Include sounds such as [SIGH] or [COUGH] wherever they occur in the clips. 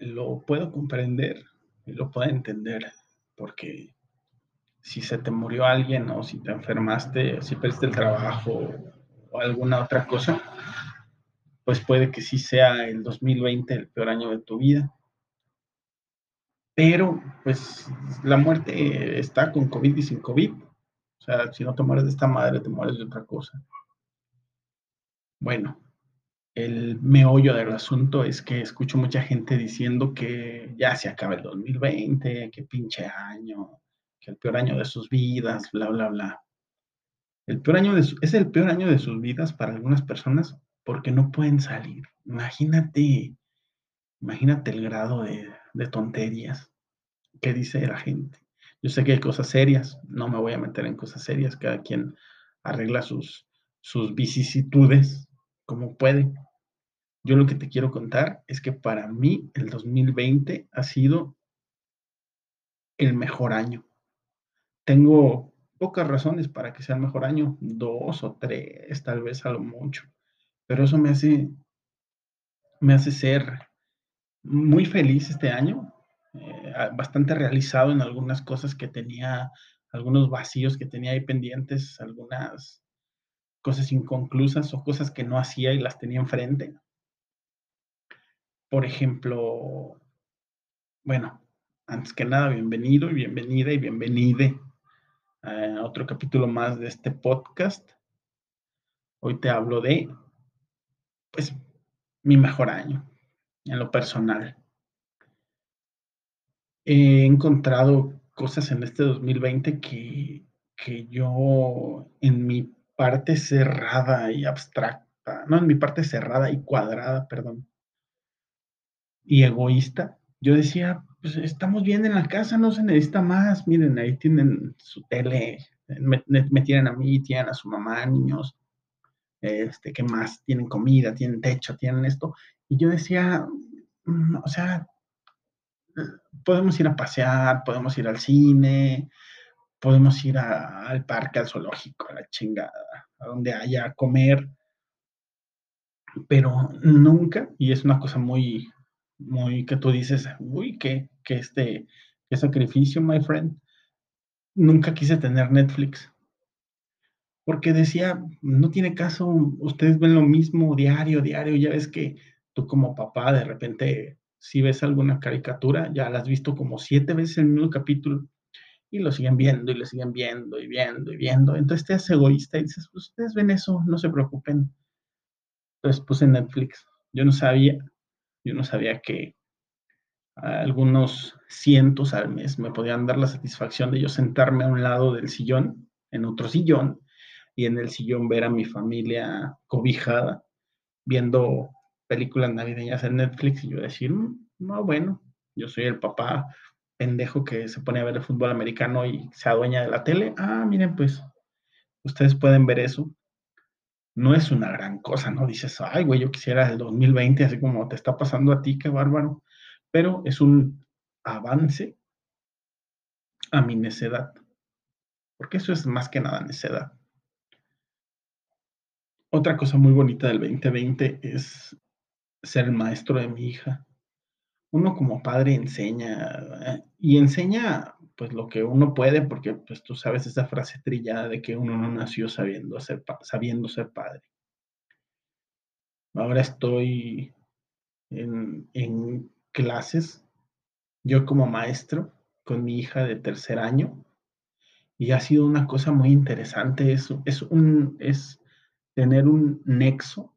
lo puedo comprender y lo puedo entender, porque si se te murió alguien o si te enfermaste, o si perdiste el trabajo o alguna otra cosa, pues puede que sí sea el 2020 el peor año de tu vida. Pero, pues, la muerte está con COVID y sin COVID. O sea, si no te mueres de esta madre, te mueres de otra cosa. Bueno, el meollo del asunto es que escucho mucha gente diciendo que ya se acaba el 2020, que pinche año, que el peor año de sus vidas, bla, bla, bla. El peor año de es el peor año de sus vidas para algunas personas porque no pueden salir. Imagínate, imagínate el grado de, de tonterías que dice la gente. Yo sé que hay cosas serias, no me voy a meter en cosas serias, cada quien arregla sus, sus vicisitudes como puede. Yo lo que te quiero contar es que para mí el 2020 ha sido el mejor año. Tengo pocas razones para que sea el mejor año, dos o tres, tal vez a lo mucho, pero eso me hace, me hace ser muy feliz este año, eh, bastante realizado en algunas cosas que tenía, algunos vacíos que tenía ahí pendientes, algunas cosas inconclusas o cosas que no hacía y las tenía enfrente. Por ejemplo, bueno, antes que nada, bienvenido y bienvenida y bienvenide a otro capítulo más de este podcast. Hoy te hablo de, pues, mi mejor año en lo personal. He encontrado cosas en este 2020 que, que yo en mi parte cerrada y abstracta, no, en mi parte cerrada y cuadrada, perdón, y egoísta, yo decía, pues estamos bien en la casa, no se necesita más, miren, ahí tienen su tele, me, tienen a mí, tienen a su mamá, niños, este, ¿qué más? Tienen comida, tienen techo, tienen esto. Y yo decía, mm, o sea, podemos ir a pasear, podemos ir al cine, podemos ir al parque, al zoológico, a la chingada, a donde haya a comer, pero nunca, y es una cosa muy, muy que tú dices, uy, qué, qué este, qué sacrificio, my friend, nunca quise tener Netflix. Porque decía, no tiene caso, ustedes ven lo mismo diario, diario, ya ves que tú como papá de repente, si ves alguna caricatura, ya la has visto como siete veces en el mismo capítulo y lo siguen viendo y lo siguen viendo y viendo y viendo. Entonces te haces egoísta y dices, ustedes ven eso, no se preocupen. Entonces puse Netflix. Yo no sabía, yo no sabía que algunos cientos al mes me podían dar la satisfacción de yo sentarme a un lado del sillón, en otro sillón, y en el sillón ver a mi familia cobijada, viendo películas navideñas en Netflix y yo decir, mm, no, bueno, yo soy el papá pendejo que se pone a ver el fútbol americano y se adueña de la tele. Ah, miren, pues ustedes pueden ver eso. No es una gran cosa, ¿no? Dices, ay, güey, yo quisiera el 2020, así como te está pasando a ti, qué bárbaro. Pero es un avance a mi necedad. Porque eso es más que nada necedad. Otra cosa muy bonita del 2020 es ser el maestro de mi hija uno como padre enseña eh, y enseña pues lo que uno puede, porque pues tú sabes esa frase trillada de que uno no nació sabiendo ser, sabiendo ser padre. Ahora estoy en, en clases, yo como maestro, con mi hija de tercer año, y ha sido una cosa muy interesante, es, es, un, es tener un nexo,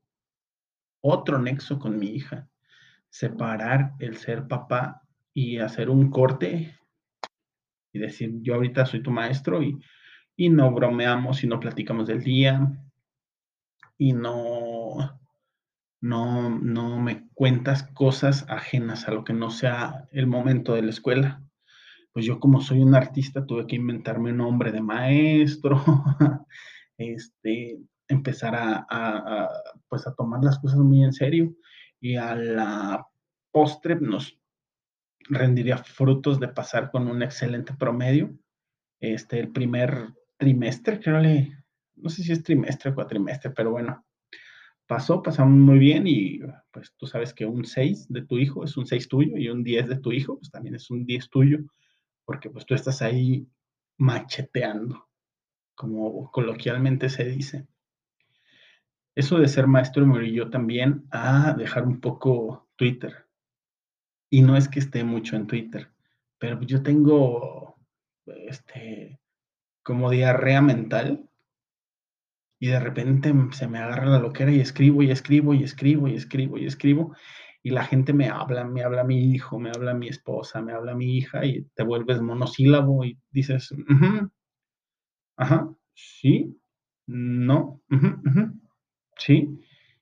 otro nexo con mi hija separar el ser papá y hacer un corte y decir, yo ahorita soy tu maestro y, y no bromeamos y no platicamos del día y no, no, no me cuentas cosas ajenas a lo que no sea el momento de la escuela. Pues yo como soy un artista tuve que inventarme un nombre de maestro, [LAUGHS] este, empezar a, a, pues a tomar las cosas muy en serio y a la postre nos rendiría frutos de pasar con un excelente promedio. Este, el primer trimestre, creo que, no sé si es trimestre o cuatrimestre, pero bueno, pasó, pasamos muy bien y pues tú sabes que un 6 de tu hijo es un 6 tuyo y un 10 de tu hijo pues también es un 10 tuyo, porque pues tú estás ahí macheteando, como coloquialmente se dice. Eso de ser maestro me orilló también a dejar un poco Twitter. Y no es que esté mucho en Twitter, pero yo tengo este como diarrea mental y de repente se me agarra la loquera y escribo y escribo y escribo y escribo y escribo y la gente me habla, me habla mi hijo, me habla mi esposa, me habla mi hija y te vuelves monosílabo y dices, ajá, sí, no, sí,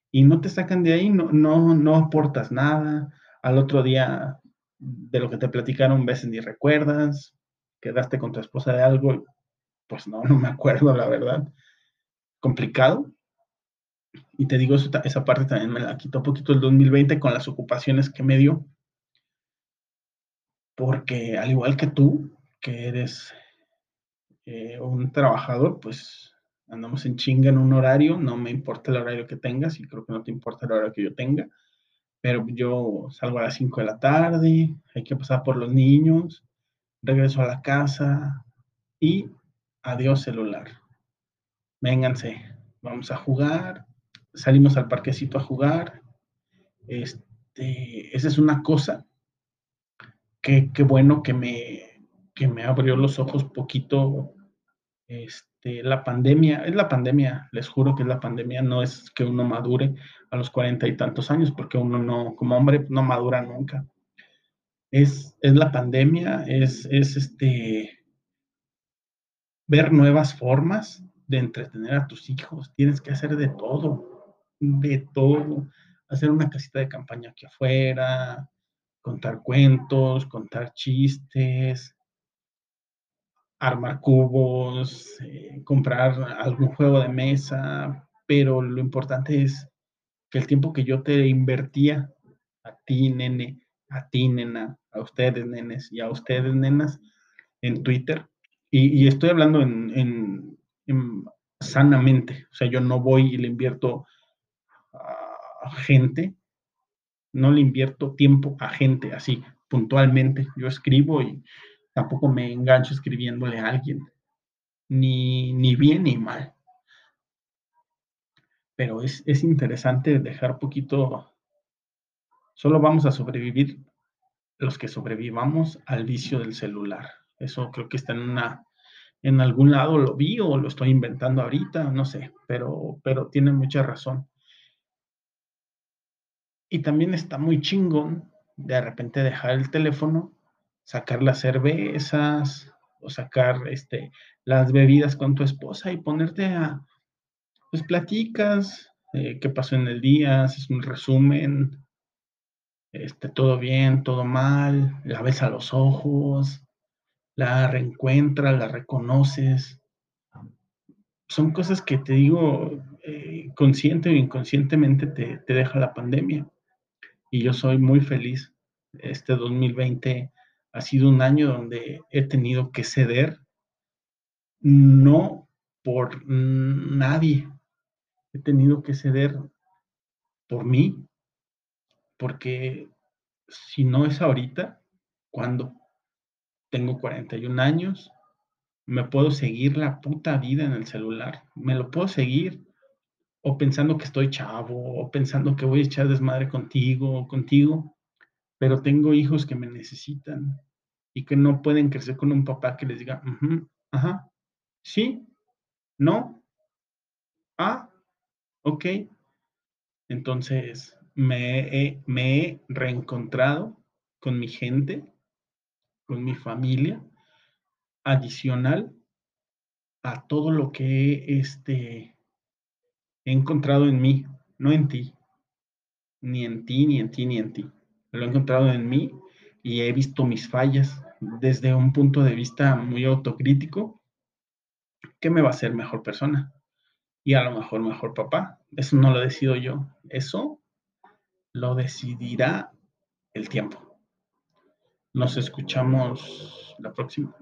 y no te sacan de ahí, no, no, no aportas nada, al otro día de lo que te platicaron veces ni recuerdas, quedaste con tu esposa de algo, pues no, no me acuerdo, la verdad complicado. Y te digo, esa parte también me la quitó un poquito el 2020 con las ocupaciones que me dio. Porque al igual que tú, que eres eh, un trabajador, pues andamos en chinga en un horario, no me importa el horario que tengas y creo que no te importa el horario que yo tenga, pero yo salgo a las 5 de la tarde, hay que pasar por los niños, regreso a la casa y adiós celular vénganse, vamos a jugar, salimos al parquecito a jugar. Este, esa es una cosa que, bueno que me, que me abrió los ojos poquito este, la pandemia, es la pandemia, les juro que es la pandemia, no es que uno madure a los cuarenta y tantos años, porque uno no, como hombre, no madura nunca. Es, es la pandemia, es, es este, ver nuevas formas de entretener a tus hijos, tienes que hacer de todo, de todo, hacer una casita de campaña aquí afuera, contar cuentos, contar chistes, armar cubos, eh, comprar algún juego de mesa, pero lo importante es que el tiempo que yo te invertía a ti, nene, a ti, nena, a ustedes, nenes, y a ustedes, nenas, en Twitter, y, estoy hablando en, sanamente. O sea, yo no voy y le invierto a gente, no le invierto tiempo a gente así, puntualmente. Yo escribo y tampoco me engancho escribiéndole a alguien, ni, ni bien ni mal. Pero es, es interesante dejar poquito, solo vamos a sobrevivir los que sobrevivamos al vicio del celular. Eso creo que está en una en algún lado lo vi o lo estoy inventando ahorita, no sé, pero, pero tiene mucha razón. Y también está muy chingón de repente dejar el teléfono, sacar las cervezas o sacar este, las bebidas con tu esposa y ponerte a, pues platicas, eh, qué pasó en el día, haces un resumen, este, todo bien, todo mal, la ves a los ojos, la reencuentras, la reconoces. Son cosas que te digo, eh, consciente o inconscientemente te, te deja la pandemia. Y yo soy muy feliz. Este 2020 ha sido un año donde he tenido que ceder, no por nadie, he tenido que ceder por mí, porque si no es ahorita, ¿cuándo? tengo 41 años, me puedo seguir la puta vida en el celular, me lo puedo seguir, o pensando que estoy chavo, o pensando que voy a echar desmadre contigo contigo, pero tengo hijos que me necesitan y que no pueden crecer con un papá que les diga, ajá, sí, no, ah, ok. Entonces me me he reencontrado con mi gente con mi familia, adicional a todo lo que este, he encontrado en mí, no en ti, ni en ti, ni en ti, ni en ti. Lo he encontrado en mí y he visto mis fallas desde un punto de vista muy autocrítico que me va a hacer mejor persona y a lo mejor mejor papá. Eso no lo decido yo, eso lo decidirá el tiempo. Nos escuchamos la próxima.